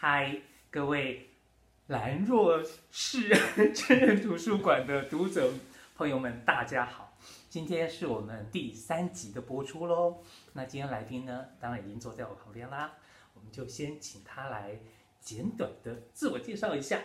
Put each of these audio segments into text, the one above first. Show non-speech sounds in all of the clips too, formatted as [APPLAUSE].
嗨，各位兰若市 [LAUGHS] 真人图书馆的读者朋友们，大家好！今天是我们第三集的播出喽。那今天来宾呢，当然已经坐在我旁边啦。我们就先请他来简短的自我介绍一下。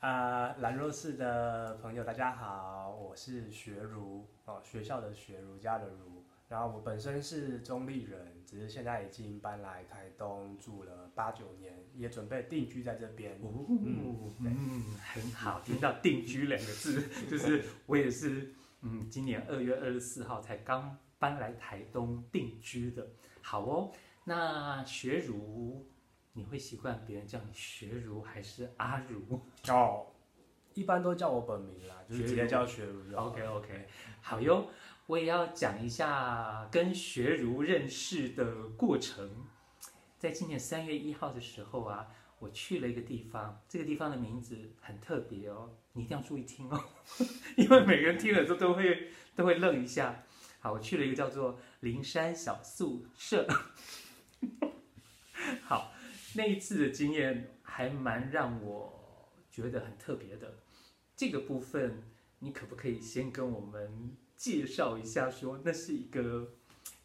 啊，兰若市的朋友，大家好，我是学儒哦，学校的学，儒家的儒。然后我本身是中立人，只是现在已经搬来台东住了八九年，也准备定居在这边。哦，嗯，嗯，很好，听到定居两个字，[LAUGHS] 就是我也是，嗯，今年二月二十四号才刚搬来台东定居的。好哦，那学儒。你会习惯别人叫你学儒还是阿儒？哦，一般都叫我本名啦，就是直接叫学儒。OK OK，好哟，我也要讲一下跟学儒认识的过程。在今年三月一号的时候啊，我去了一个地方，这个地方的名字很特别哦，你一定要注意听哦，[LAUGHS] 因为每个人听了之后都会都会愣一下。好，我去了一个叫做灵山小宿舍。[LAUGHS] 好。那一次的经验还蛮让我觉得很特别的，这个部分你可不可以先跟我们介绍一下，说那是一个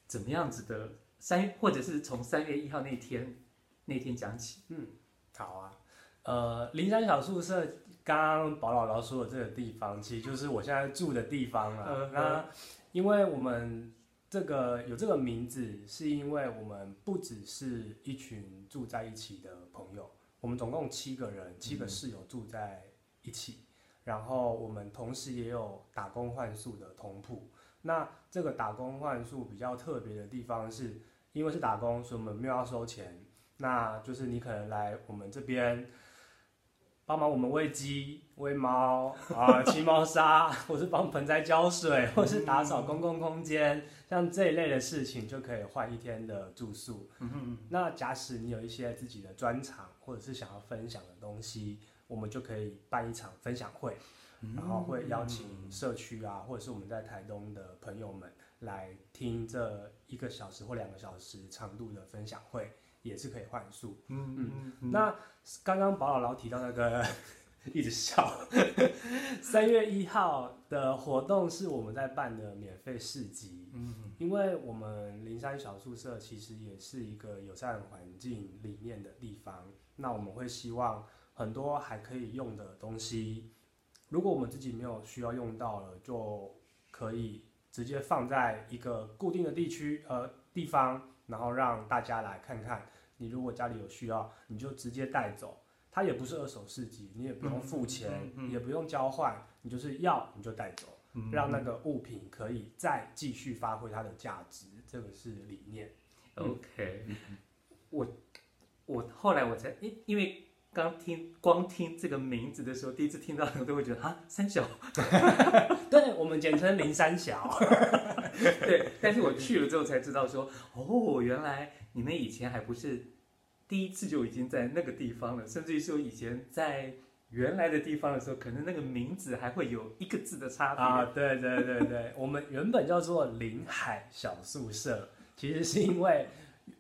怎么样子的三，或者是从三月一号那天那天讲起？嗯，好啊，呃，灵山小宿舍，刚刚宝姥姥说的这个地方，其实就是我现在住的地方了。呃、那因为我们。这个有这个名字，是因为我们不只是一群住在一起的朋友，我们总共七个人，七个室友住在一起，嗯、然后我们同时也有打工换宿的同铺。那这个打工换宿比较特别的地方是，因为是打工，所以我们没有要收钱，那就是你可能来我们这边。帮忙我们喂鸡、喂猫啊，[LAUGHS] 清猫砂，或是帮盆栽浇水，或是打扫公共空间，像这一类的事情就可以换一天的住宿。嗯、那假使你有一些自己的专长，或者是想要分享的东西，我们就可以办一场分享会，然后会邀请社区啊，或者是我们在台东的朋友们来听这一个小时或两个小时长度的分享会。也是可以换宿，嗯嗯，嗯。那刚刚宝姥姥提到那个一直笑，[LAUGHS] 三月一号的活动是我们在办的免费市集，嗯，因为我们灵山小宿舍其实也是一个友善环境理念的地方，那我们会希望很多还可以用的东西，如果我们自己没有需要用到了，就可以直接放在一个固定的地区呃地方，然后让大家来看看。你如果家里有需要，你就直接带走，它也不是二手市集，你也不用付钱，也不用交换，你就是要你就带走，嗯，让那个物品可以再继续发挥它的价值，这个是理念。OK，嗯、我我后来我才因因为刚听光听这个名字的时候，第一次听到我都会觉得啊三小，[LAUGHS] 对，我们简称林三小，[LAUGHS] 对，但是我去了之后才知道说哦原来。你们以前还不是第一次就已经在那个地方了，甚至于说以前在原来的地方的时候，可能那个名字还会有一个字的差别啊。对对对对，我们原本叫做临海小宿舍，其实是因为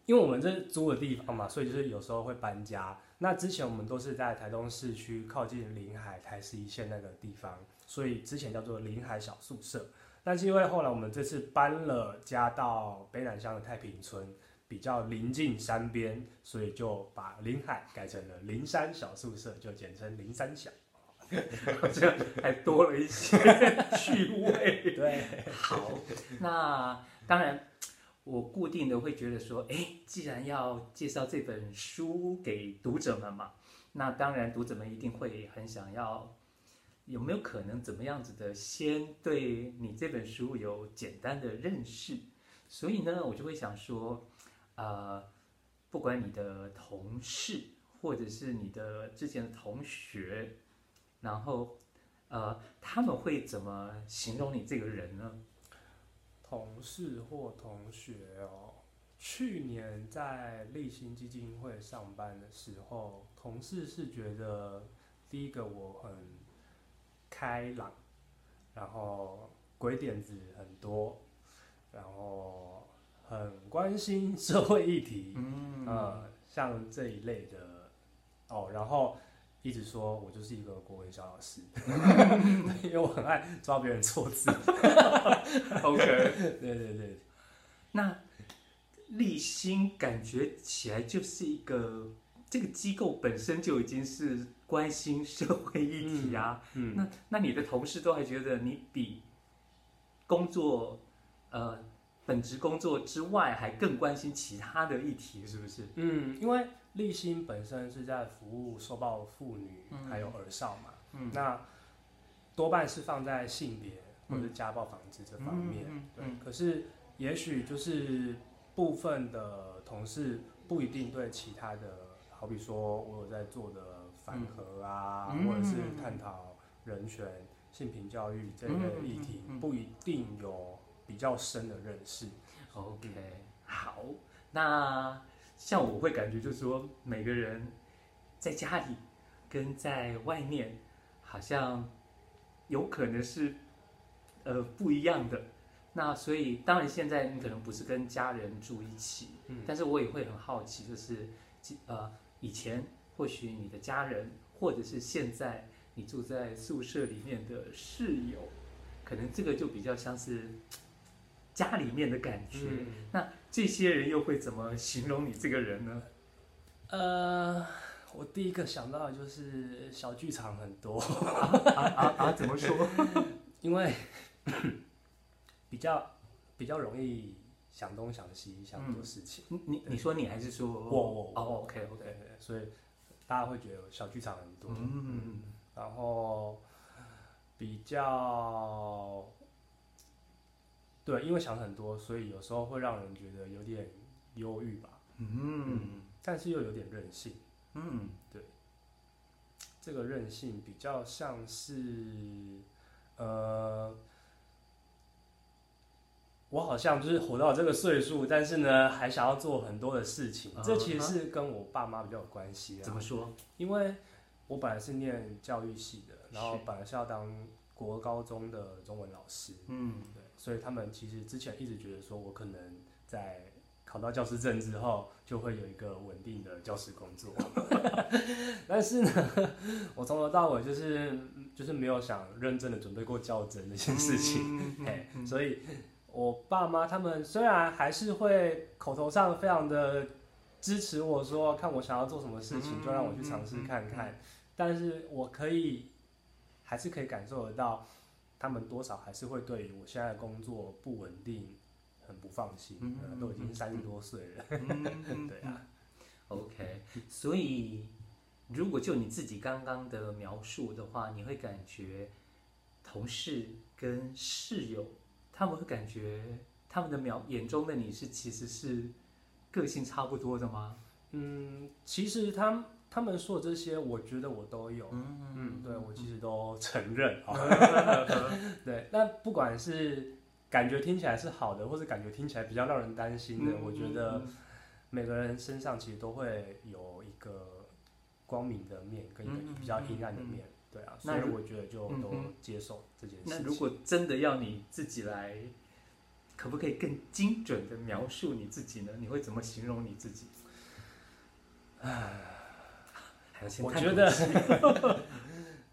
因为我们这是租的地方嘛，所以就是有时候会搬家。那之前我们都是在台东市区靠近临海台十一线那个地方，所以之前叫做临海小宿舍。但是因为后来我们这次搬了家到北南乡的太平村。比较临近山边，所以就把临海改成了灵山小宿舍，就简称灵山小，[LAUGHS] 好像还多了一些 [LAUGHS] 趣味。对，好，那当然，我固定的会觉得说，哎，既然要介绍这本书给读者们嘛，那当然读者们一定会很想要，有没有可能怎么样子的，先对你这本书有简单的认识？所以呢，我就会想说。呃，不管你的同事或者是你的之前的同学，然后呃，他们会怎么形容你这个人呢？同事或同学哦，去年在立新基金会上班的时候，同事是觉得第一个我很开朗，然后鬼点子很多，然后。很关心社会议题，嗯，呃，像这一类的哦，然后一直说我就是一个国文小老师，[LAUGHS] 因为我很爱抓别人错字。[LAUGHS] OK，[LAUGHS] 对对对，那立新感觉起来就是一个这个机构本身就已经是关心社会议题啊。嗯，嗯那那你的同事都还觉得你比工作呃本职工作之外还更关心其他的议题，是不是？嗯，因为立新本身是在服务受暴妇女还有儿少嘛，嗯，那多半是放在性别或者家暴防治这方面。对，嗯可是也许就是部分的同事不一定对其他的，好比说我有在做的反核啊，嗯。或者是探讨人权、性平教育这类的议题，不一定有比较深的认识。OK，好，那像我会感觉就是说，每个人在家里跟在外面好像有可能是呃不一样的。那所以当然现在你可能不是跟家人住一起，嗯但是我也会很好奇，就是呃以前或许你的家人，或者是现在你住在宿舍里面的室友，可能这个就比较像是家里面的感觉。嗯那这些人又会怎么形容你这个人呢？呃，我第一个想到的就是小剧场很多，啊啊啊！怎么说？[LAUGHS] 因为 [COUGHS] 比较比较容易想东想西，想很多事情。你你你说你还是说我我哦，OK OK，对对，所以大家会觉得小剧场很多。嗯然后比较对，因为想很多，所以有时候会让人觉得有点忧郁吧。嗯但是又有点任性。嗯对这个任性比较像是，呃，我好像就是活到这个岁数，但是呢，还想要做很多的事情。嗯这其实是跟我爸妈比较有关系啊。怎么说？因为我本来是念教育系的，然后本来是要当国高中的中文老师，嗯对，所以他们其实之前一直觉得说我可能在考到教师证之后，就会有一个稳定的教师工作。[LAUGHS] 但是呢，我从头到尾就是就是没有想认真的准备过教甄这件事情，嗯嘿，所以我爸妈他们虽然还是会口头上非常的支持我说，看我想要做什么事情，就让我去尝试看看，但是我可以还是可以感受得到，他们多少还是会对于我现在的工作不稳定很不放心，都已经三十多岁了，嗯 [LAUGHS] 对啊，OK，所以如果就你自己刚刚的描述的话，你会感觉同事跟室友他们会感觉他们的描眼中的你是其实是个性差不多的吗？嗯，其实他们他们说的这些，我觉得我都有，嗯嗯，对我其实都承认。啊，[LAUGHS] 对，那不管是感觉听起来是好的，或者感觉听起来比较让人担心的，我觉得每个人身上其实都会有一个光明的面跟一个比较阴暗的面，对啊，所以我觉得就都接受这件事情。那如果真的要你自己来，可不可以更精准的描述你自己呢？你会怎么形容你自己？唉，我觉得 [LAUGHS]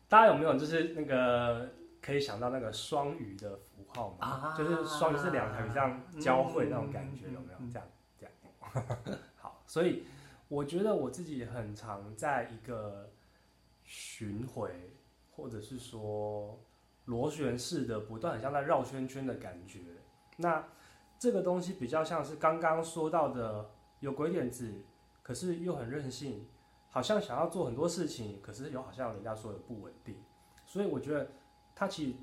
大家有没有就是那个可以想到那个双鱼的符号嘛？啊、就是双鱼是两条鱼这样交汇那种感觉，有没有？这样这样。[LAUGHS] 好，所以我觉得我自己很常在一个巡回，或者是说螺旋式的不断，很像在绕圈圈的感觉。那这个东西比较像是刚刚说到的，有鬼点子，可是又很任性，好像想要做很多事情，可是又好像人家说的不稳定。所以我觉得它其实，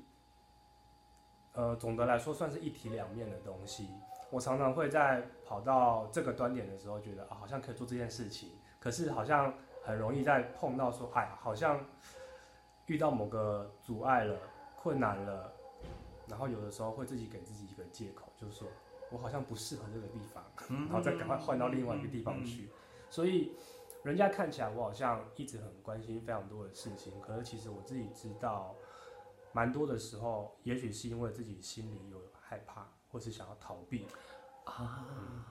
呃，总的来说算是一体两面的东西。我常常会在跑到这个端点的时候，觉得啊，好像可以做这件事情，可是好像很容易在碰到说，哎，好像遇到某个阻碍了、困难了，然后有的时候会自己给自己一个借口，就是说我好像不适合这个地方，然后再赶快换到另外一个地方去。所以人家看起来我好像一直很关心非常多的事情，可是其实我自己知道，蛮多的时候，也许是因为自己心里有害怕，或是想要逃避。啊、嗯，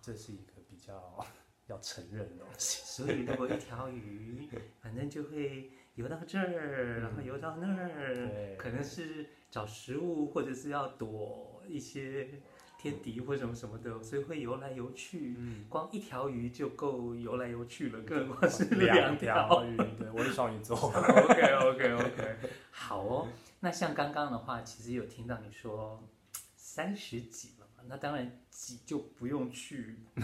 这是一个比较要承认的东西。所以如果一条鱼，反正就会游到这儿，嗯、然后游到那儿，[LAUGHS] 可能是找食物，或者是要躲一些天敌或什么什么的，所以会游来游去。嗯、光一条鱼就够游来游去了，更何况是两条鱼。对，我是双鱼座。[LAUGHS] OK OK OK，好哦。那像刚刚的话，其实有听到你说三十几了嘛？那当然几就不用去。[LAUGHS]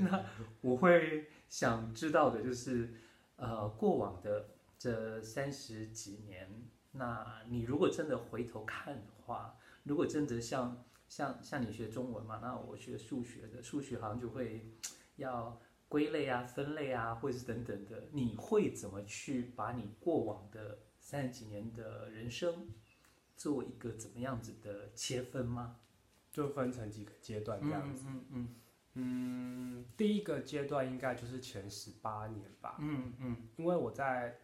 那我会想知道的就是，呃，过往的这三十几年，那你如果真的回头看的话，如果真的像像像你学中文嘛，那我学数学的，数学好像就会要归类啊、分类啊，或者是等等的，你会怎么去把你过往的？三十几年的人生，做一个怎么样子的切分吗？就分成几个阶段这样子。嗯嗯，嗯，第一个阶段应该就是前十八年吧。嗯嗯，因为我在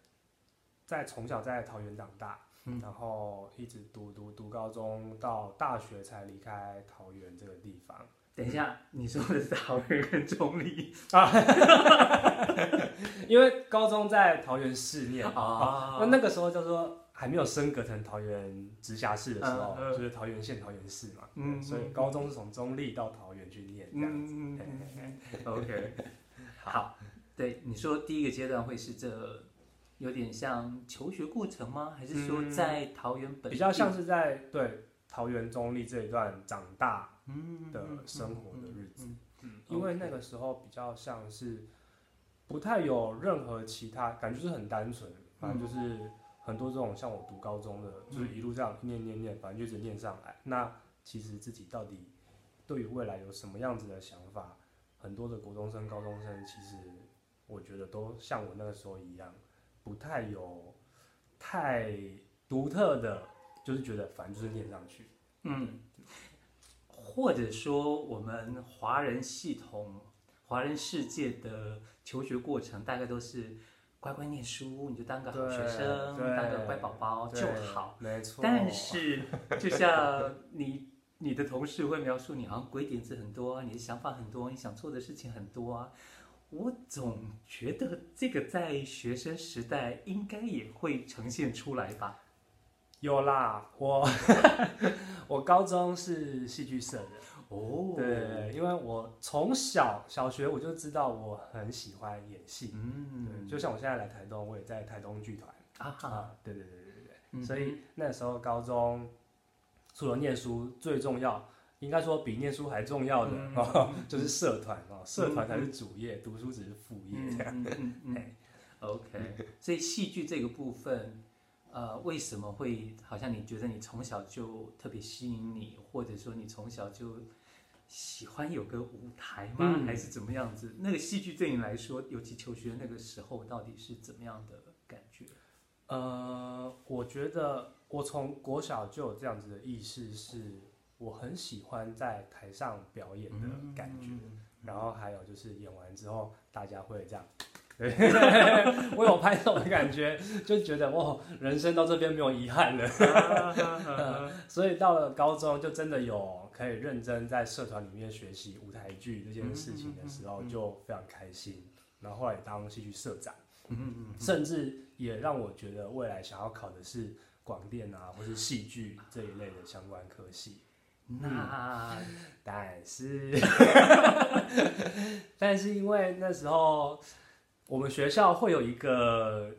在从小在桃园长大，嗯、然后一直读读读高中，到大学才离开桃园这个地方。等一下，你说的是桃园跟中立 [LAUGHS] 啊？因为高中在桃园市念啊，那那个时候叫做还没有升格成桃园直辖市的时候，就是桃园县、桃园市嘛。嗯，所以高中是从中立到桃园去念这样子。[LAUGHS] OK，[LAUGHS] 好，对，你说第一个阶段会是这有点像求学过程吗？还是说在桃园本？比较像是在对桃园中立这一段长大。嗯的生活的日子，因为那个时候比较像是不太有任何其他感觉，就是很单纯，反正就是很多这种像我读高中的，就是一路这样念念念，反正就一直念上来。那其实自己到底对于未来有什么样子的想法？很多的国中生、高中生，其实我觉得都像我那个时候一样，不太有太独特的，就是觉得反正就是念上去，嗯。或者说，我们华人系统、华人世界的求学过程，大概都是乖乖念书，你就当个好学生，当个乖宝宝就好。没错。但是，就像你你的同事会描述，你好像鬼点子很多，你的想法很多，你想做的事情很多啊。我总觉得这个在学生时代应该也会呈现出来吧。有啦，我 [LAUGHS] 我高中是戏剧社的。哦，对，因为我从小小学我就知道我很喜欢演戏，嗯，就像我现在来台东，我也在台东剧团。啊哈，对对对对对对，嗯、所以那时候高中除了念书最重要，应该说比念书还重要的、嗯哦、[LAUGHS] 就是社团哦，社团才是主业，嗯、读书只是副业这样，嗯嗯嗯，OK，所以戏剧这个部分。呃，为什么会好像你觉得你从小就特别吸引你，或者说你从小就喜欢有个舞台吗？嗯、还是怎么样子？那个戏剧对你来说，尤其求学那个时候，到底是怎么样的感觉？呃，我觉得我从国小就有这样子的意识，是我很喜欢在台上表演的感觉，嗯、然后还有就是演完之后，大家会这样。对，[LAUGHS] 我有拍手的感觉，就觉得哇，人生到这边没有遗憾了。[LAUGHS] 所以到了高中，就真的有可以认真在社团里面学习舞台剧这件事情的时候，就非常开心。然后后来当戏剧社长，甚至也让我觉得未来想要考的是广电啊，或是戏剧这一类的相关科系。那但是，但是因为那时候。我们学校会有一个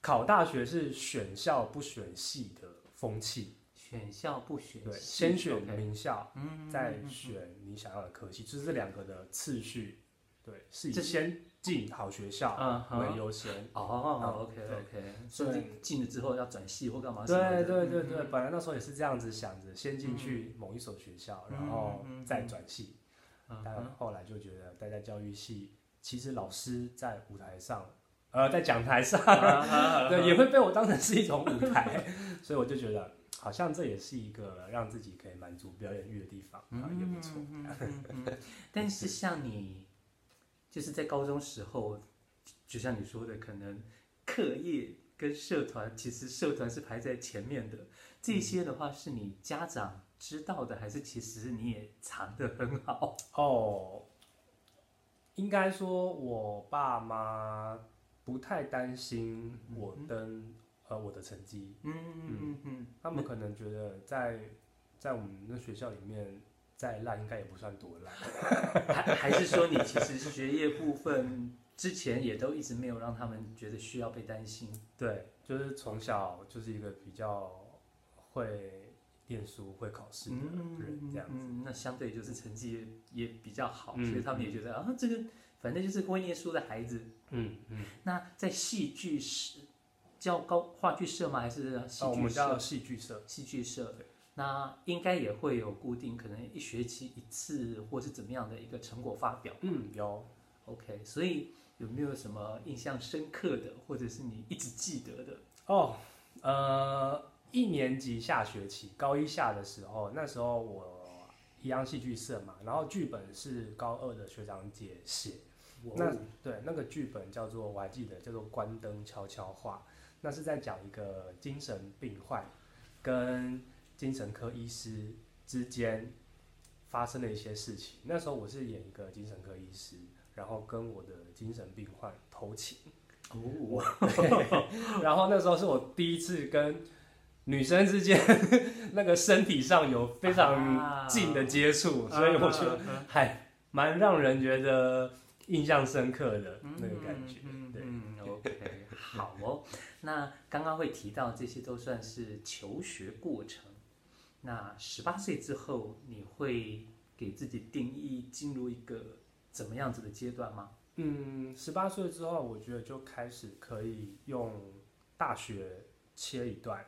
考大学是选校不选系的风气，选校不选系，对，先选名校，嗯，再选你想要的科系，就是这两个的次序，对，是以先进好学校为优先。哦，OK OK，所以进了之后要转系或干嘛？对对对对，本来那时候也是这样子想着，先进去某一所学校，然后再转系，但后来就觉得待在教育系。其实老师在舞台上，呃，在讲台上，[LAUGHS] 对，也会被我当成是一种舞台，所以我就觉得好像这也是一个让自己可以满足表演欲的地方，啊，也不错。但是像你，就是在高中时候，就像你说的，可能课业跟社团，其实社团是排在前面的。这些的话，是你家长知道的，还是其实你也藏得很好？哦。应该说，我爸妈不太担心我跟、嗯、呃我的成绩。嗯嗯嗯嗯，他们可能觉得在在我们的学校里面再烂，应该也不算多烂。[LAUGHS] 还还是说，你其实学业部分之前也都一直没有让他们觉得需要被担心？对，就是从小就是一个比较会。念书会考试的人这样子，嗯嗯，那相对就是成绩也比较好，嗯，所以他们也觉得啊，这个反正就是会念书的孩子。嗯嗯。[LAUGHS] 那在戏剧社叫高话剧社吗？还是戏剧社？哦，我们叫戏剧社。戏剧社。那应该也会有固定，可能一学期一次，或是怎么样的一个成果发表。嗯，有。OK，所以有没有什么印象深刻的，或者是你一直记得的？哦，呃。一年级下学期，高一下的时候，那时候我一样戏剧社嘛，然后剧本是高二的学长姐写。那对那个剧本叫做我还记得叫做《关灯悄悄话》，那是在讲一个精神病患跟精神科医师之间发生的一些事情。那时候我是演一个精神科医师，然后跟我的精神病患偷情。哦，[LAUGHS] 然后那时候是我第一次跟。女生之间 [LAUGHS] 那个身体上有非常近的接触，啊，所以我觉得还蛮让人觉得印象深刻的那个感觉。嗯，对，嗯，OK，好哦。那刚刚会提到这些都算是求学过程。那十八岁之后，你会给自己定义进入一个怎么样子的阶段吗？嗯，十八岁之后，我觉得就开始可以用大学切一段。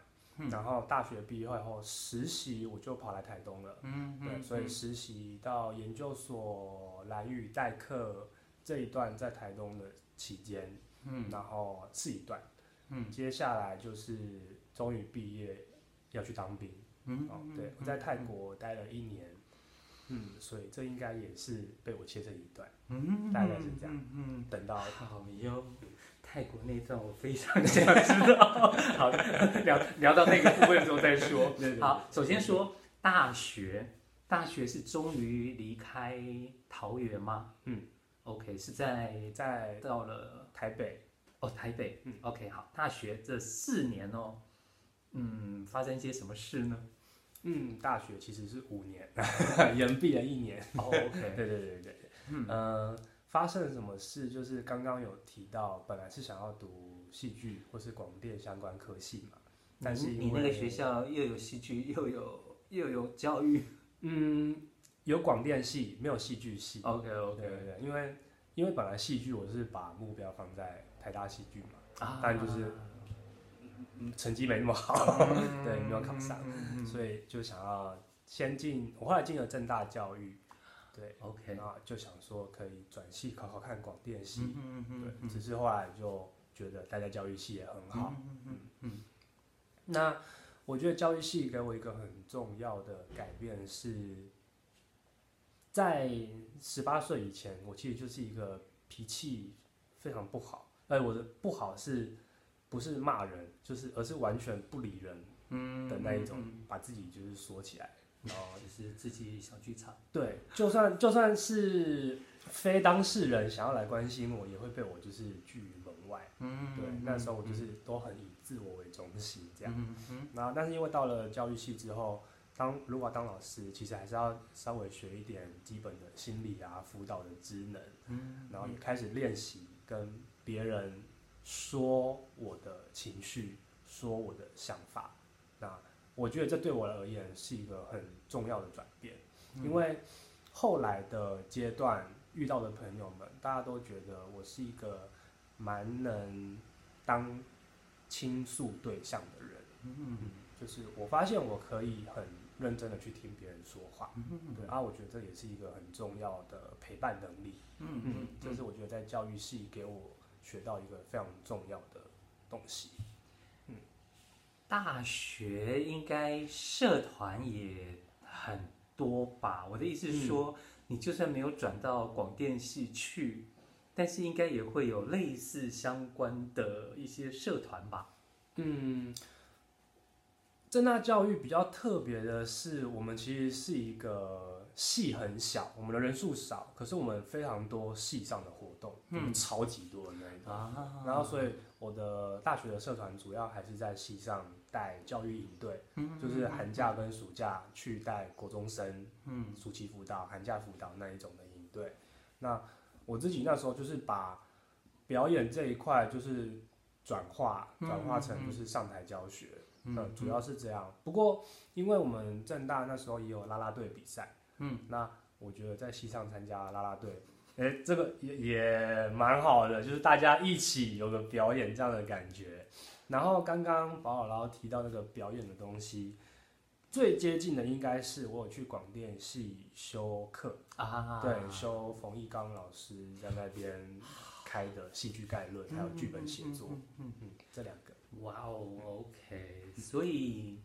然后大学毕业后实习，我就跑来台东了。嗯，对，嗯、所以实习到研究所蓝语代课这一段在台东的期间，嗯，然后是一段，嗯，接下来就是终于毕业要去当兵，嗯，哦，对，我在泰国待了一年，嗯，所以这应该也是被我切成一段，嗯，大概是这样，嗯，嗯，等到好哟。泰国那段我非常想知道，好，聊聊到那个部分的时候再说。对对对，好，首先说大学，大学是终于离开桃园吗？嗯，OK，是在在到了台北，哦，台北，嗯，OK，好，大学这四年哦，嗯，发生一些什么事呢？嗯，大学其实是五年，[LAUGHS] 延毕了一年。哦，OK，对对对对，嗯。呃发生了什么事？就是刚刚有提到，本来是想要读戏剧或是广电相关科系嘛，但是你那个学校又有戏剧，又有又有教育，[LAUGHS] 嗯，有广电系，没有戏剧系。OK OK，对对对，因为因为本来戏剧我是把目标放在台大戏剧嘛，啊，但就是成绩没那么好，嗯、[LAUGHS] 对，没有考上，嗯、所以就想要先进，我后来进了正大教育。对，OK，那就想说可以转系考考看广电系，嗯嗯对，只是后来就觉得待在教育系也很好，嗯嗯嗯。那我觉得教育系给我一个很重要的改变是，在十八岁以前，我其实就是一个脾气非常不好，哎，我的不好是不是骂人，就是而是完全不理人，的那一种，把自己就是锁起来。然后就是自己小剧场，[LAUGHS] 对，就算就算是非当事人想要来关心我，也会被我就是拒于门外。嗯，对，那时候我就是都很以自我为中心这样。嗯嗯。然后，但是因为到了教育系之后，当如果当老师，其实还是要稍微学一点基本的心理啊、辅导的职能。嗯。然后也开始练习跟别人说我的情绪，说我的想法。那。我觉得这对我而言是一个很重要的转变，因为后来的阶段遇到的朋友们，大家都觉得我是一个蛮能当倾诉对象的人，嗯，就是我发现我可以很认真的去听别人说话，对，啊，我觉得这也是一个很重要的陪伴能力，嗯嗯，这是我觉得在教育系给我学到一个非常重要的东西。嗯大学应该社团也很多吧？我的意思是说，嗯、你就算没有转到广电系去，但是应该也会有类似相关的一些社团吧？嗯，政大教育比较特别的是，我们其实是一个系很小，我们的人数少，可是我们非常多戏上的活动，嗯，超级多的那一种。啊，然后所以我的大学的社团主要还是在戏上带教育营队，嗯，就是寒假跟暑假去带国中生，嗯，暑期辅导、寒假辅导那一种的营队。那我自己那时候就是把表演这一块就是转化转化成就是上台教学，嗯，嗯，主要是这样。不过因为我们正大那时候也有啦啦队比赛。嗯，那我觉得在西上参加啦啦队，哎、欸，这个也也蛮好的，就是大家一起有个表演这样的感觉。然后刚刚宝姥姥提到那个表演的东西，最接近的应该是我有去广电系修课啊，对，修冯一刚老师在那边开的戏剧概论，还有剧本写作，嗯嗯，嗯，这两个。哇哦，OK，所以。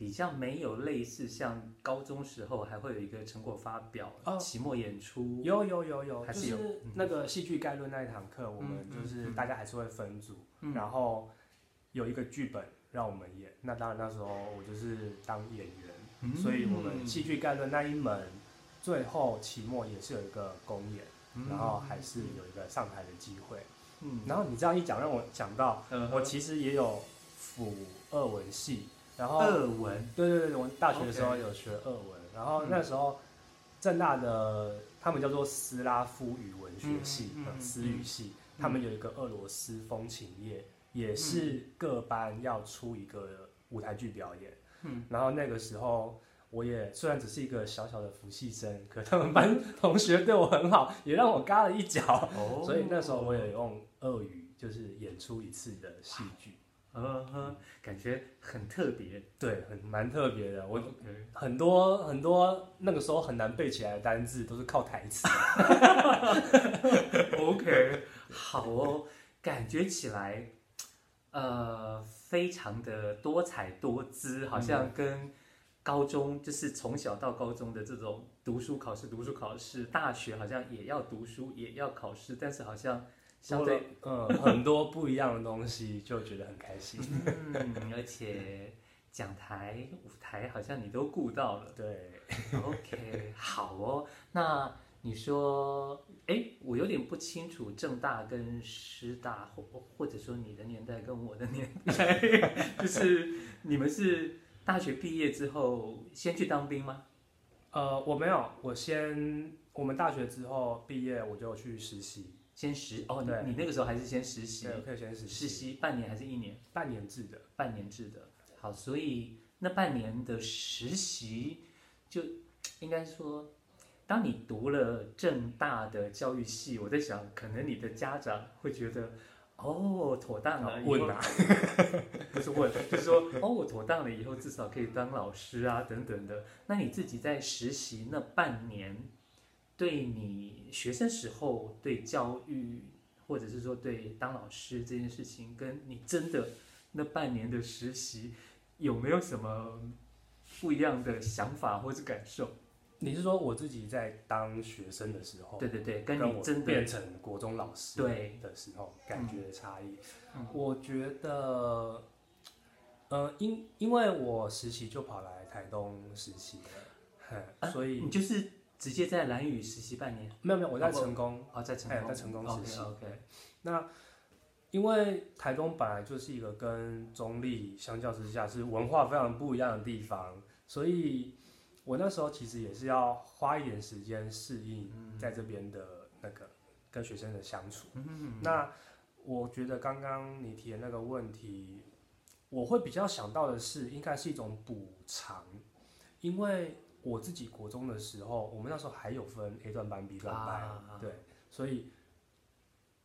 比较没有类似像高中时候还会有一个成果发表、期末演出，有有有有，还是有那个戏剧概论那一堂课，我们就是大家还是会分组，然后有一个剧本让我们演。那当然那时候我就是当演员，所以我们戏剧概论那一门最后期末也是有一个公演，然后还是有一个上台的机会。然后你这样一讲，让我想到我其实也有辅二文系。然后俄文，对对对，我大学的时候有学俄文。然后那时候政大的他们叫做斯拉夫语文学系，嗯，斯语系，嗯，他们有一个俄罗斯风情夜，嗯，也是各班要出一个舞台剧表演。嗯，然后那个时候我也虽然只是一个小小的辅系生，可他们班同学对我很好，也让我嘎了一脚。哦，所以那时候我也用俄语就是演出一次的戏剧。嗯哼，感觉很特别，对，很蛮特别的。我很多很多那个时候很难背起来的单字都是靠台词。[LAUGHS] OK，好哦，感觉起来，呃，非常的多彩多姿，好像跟高中就是从小到高中的这种读书考试、读书考试，大学好像也要读书也要考试，但是好像。相对嗯，很多不一样的东西，就觉得很开心。嗯，而且讲台、舞台好像你都顾到了。对，OK，好哦。那你说，哎，我有点不清楚正大跟师大，或或者说你的年代跟我的年代，[LAUGHS] 就是你们是大学毕业之后先去当兵吗？呃，我没有，我先我们大学之后毕业，我就去实习。先实哦，你，你那个时候还是先实习，对，可以先实习。实习半年还是一年？半年制的，半年制的。好，所以那半年的实习，就应该说，当你读了正大的教育系，我在想，可能你的家长会觉得，哦，妥当了，问啊，[LAUGHS] 不是问，就是说，哦，我妥当了以后，至少可以当老师啊，等等的。那你自己在实习那半年，对你学生时候对教育，或者是说对当老师这件事情，跟你真的那半年的实习，有没有什么不一样的想法或者感受？你是说我自己在当学生的时候，对对对，跟你真的变成国中老师对的时候感觉的差异？嗯，我觉得，呃，因因为我实习就跑来台东实习了，啊，所以你就是。直接在蓝宇实习半年？没有没有，我在成功啊，在成功，在成功实习。OK。那因为台东本来就是一个跟中立相较之下是文化非常不一样的地方，所以我那时候其实也是要花一点时间适应在这边的那个跟学生的相处。嗯。那我觉得刚刚你提的那个问题，我会比较想到的是，应该是一种补偿，因为。我自己国中的时候，我们那时候还有分 A 段班、B 段班，啊、对，所以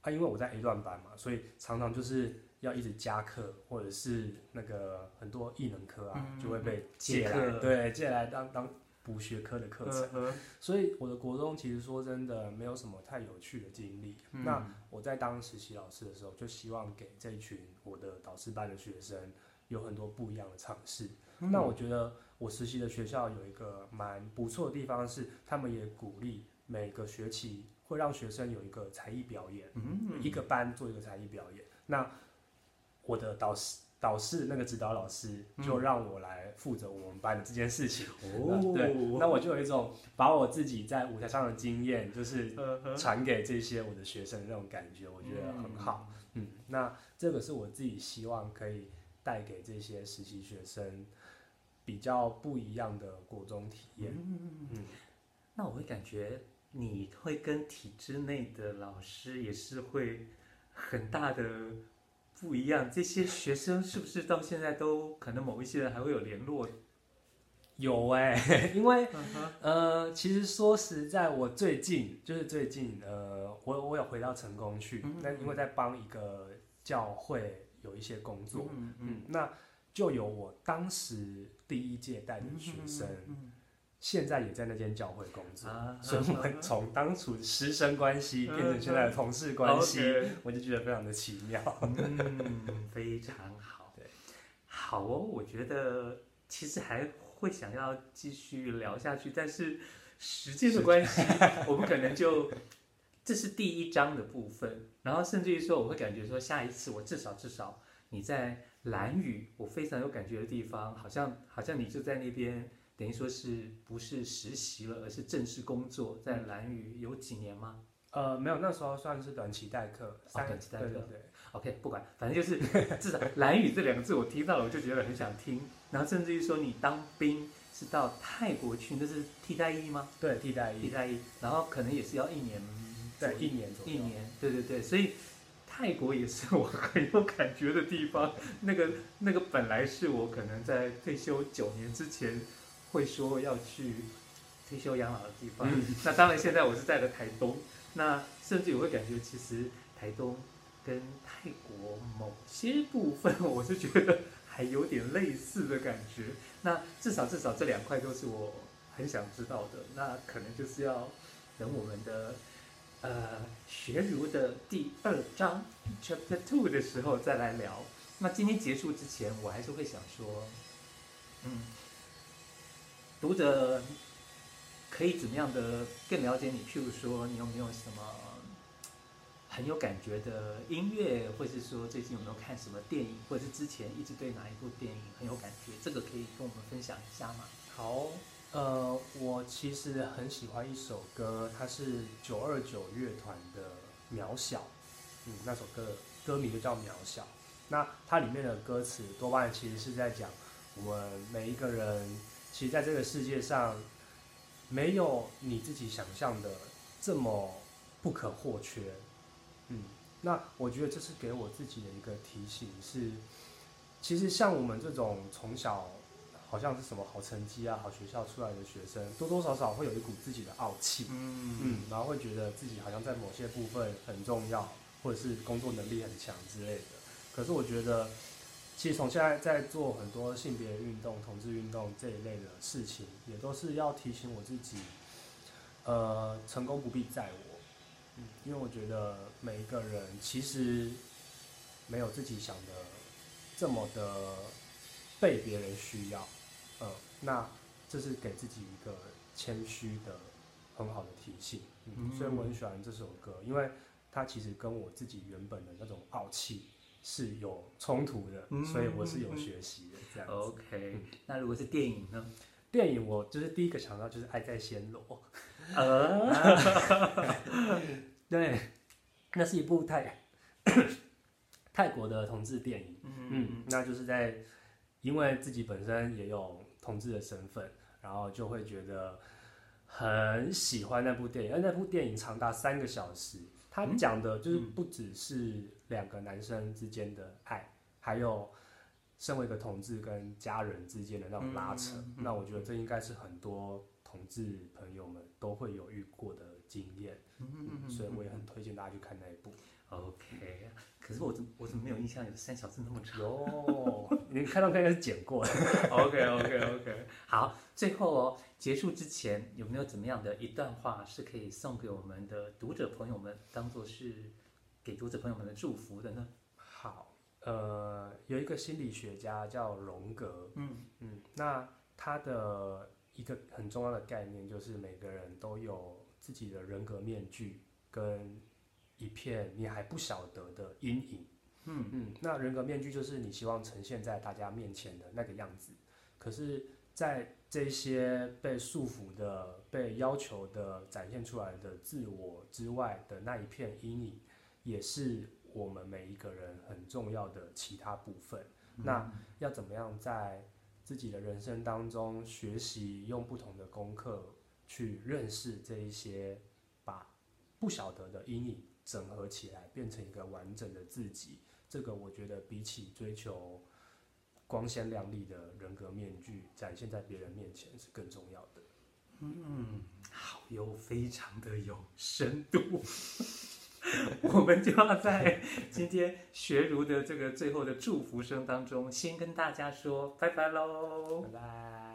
啊，因为我在 A 段班嘛，所以常常就是要一直加课，或者是那个很多艺能科啊，嗯、就会被借来，对，借来当当补学科的课程、嗯。[LAUGHS] 所以我的国中其实说真的没有什么太有趣的经历、嗯。那我在当实习老师的时候，就希望给这一群我的导师班的学生有很多不一样的尝试、嗯。那我觉得。我实习的学校有一个蛮不错的地方是，他们也鼓励每个学期会让学生有一个才艺表演，嗯，一个班做一个才艺表演。那我的导师导师那个指导老师就让我来负责我们班的这件事情。哦、嗯，对，那我就有一种把我自己在舞台上的经验，就是传给这些我的学生的那种感觉，我觉得很好。嗯，那这个是我自己希望可以带给这些实习学生比较不一样的国中体验。嗯嗯，那我会感觉你会跟体制内的老师也是会很大的。不一样，这些学生是不是到现在都可能某一些人还会有联络？有哎、欸，[LAUGHS] 因为、uh huh. 呃，其实说实在，我最近就是最近呃，我我有回到成功去，那、mm hmm. 因为在帮一个教会有一些工作，mm hmm. 嗯，那就有我当时第一届带的学生。Mm hmm. 现在也在那间教会工作，啊、所以我们从当初师生关系变成现在的同事关系，嗯、[LAUGHS] 我就觉得非常的奇妙。嗯，非常好。[LAUGHS] 对，好哦，我觉得其实还会想要继续聊下去，但是时间的关系，[LAUGHS] 我们可能就这是第一章的部分，然后甚至于说，我会感觉说下一次我至少至少你在兰屿，我非常有感觉的地方，好像好像你就在那边。等于说是不是实习了，而是正式工作，在蓝雨有几年吗？呃，没有，那时候算是短期代课，三、哦、短期代课。对，对，对，OK，不管，反正就是至少蓝雨这两个字我听到了，我就觉得很想听。然后甚至于说你当兵是到泰国去，那是替代役吗？对，替代役。替代役，然后可能也是要一年，对，一年左右。一年，对对对，所以泰国也是我很有感觉的地方。[LAUGHS] 那个那个本来是我可能在退休九年之前。会说要去退休养老的地方，嗯、那当然现在我是在了台东，那甚至我会感觉其实台东跟泰国某些部分，我是觉得还有点类似的感觉。那至少至少这两块都是我很想知道的。那可能就是要等我们的呃学儒的第二章 Chapter Two 的时候再来聊。那今天结束之前，我还是会想说，嗯。读者可以怎么样的更了解你？譬如说，你有没有什么很有感觉的音乐，或是说最近有没有看什么电影，或者是之前一直对哪一部电影很有感觉？这个可以跟我们分享一下吗？好，呃，我其实很喜欢一首歌，它是九二九乐团的《渺小》，嗯，那首歌歌名就叫《渺小》。那它里面的歌词多半其实是在讲我们每一个人。其实，在这个世界上，没有你自己想象的这么不可或缺。嗯，那我觉得这是给我自己的一个提醒是，其实像我们这种从小好像是什么好成绩啊、好学校出来的学生，多多少少会有一股自己的傲气。嗯嗯，然后会觉得自己好像在某些部分很重要，或者是工作能力很强之类的。可是我觉得。其实从现在在做很多性别运动、同志运动这一类的事情，也都是要提醒我自己，呃，成功不必在我，嗯，因为我觉得每一个人其实没有自己想的这么的被别人需要，呃，那这是给自己一个谦虚的很好的提醒，嗯，所以我很喜欢这首歌，因为它其实跟我自己原本的那种傲气。是有冲突的，所以我是有学习的这样子。OK，那如果是电影呢？电影我就是第一个想到就是《爱在暹罗》。[LAUGHS] 对，那是一部泰 [COUGHS] 泰国的同志电影。嗯，那就是在因为自己本身也有同志的身份，然后就会觉得很喜欢那部电影。而那部电影长达三个小时。他讲的就是不只是两个男生之间的爱，嗯、还有身为一个同志跟家人之间的那种拉扯。嗯嗯、那我觉得这应该是很多同志朋友们都会有遇过的经验。所以我也很推荐大家去看那一部。OK，可是我怎我怎么没有印象有三小时那么长？哦，你看到应该是剪过的。[LAUGHS] OK OK OK，好，最后哦。结束之前有没有怎么样的一段话是可以送给我们的读者朋友们，当做是给读者朋友们的祝福的呢？好，呃，有一个心理学家叫荣格，嗯嗯，那他的一个很重要的概念就是每个人都有自己的人格面具跟一片你还不晓得的阴影，嗯嗯，那人格面具就是你希望呈现在大家面前的那个样子。可是，在这些被束缚的、被要求的展现出来的自我之外的那一片阴影，也是我们每一个人很重要的其他部分。嗯、那要怎么样在自己的人生当中学习，用不同的功课去认识这一些，把不晓得的阴影整合起来，变成一个完整的自己。这个我觉得比起追求。光鲜亮丽的人格面具展现在别人面前是更重要的。嗯，好有，非常的有深度。[LAUGHS] 我们就要在今天学儒的这个最后的祝福声当中，先跟大家说拜拜喽，拜拜。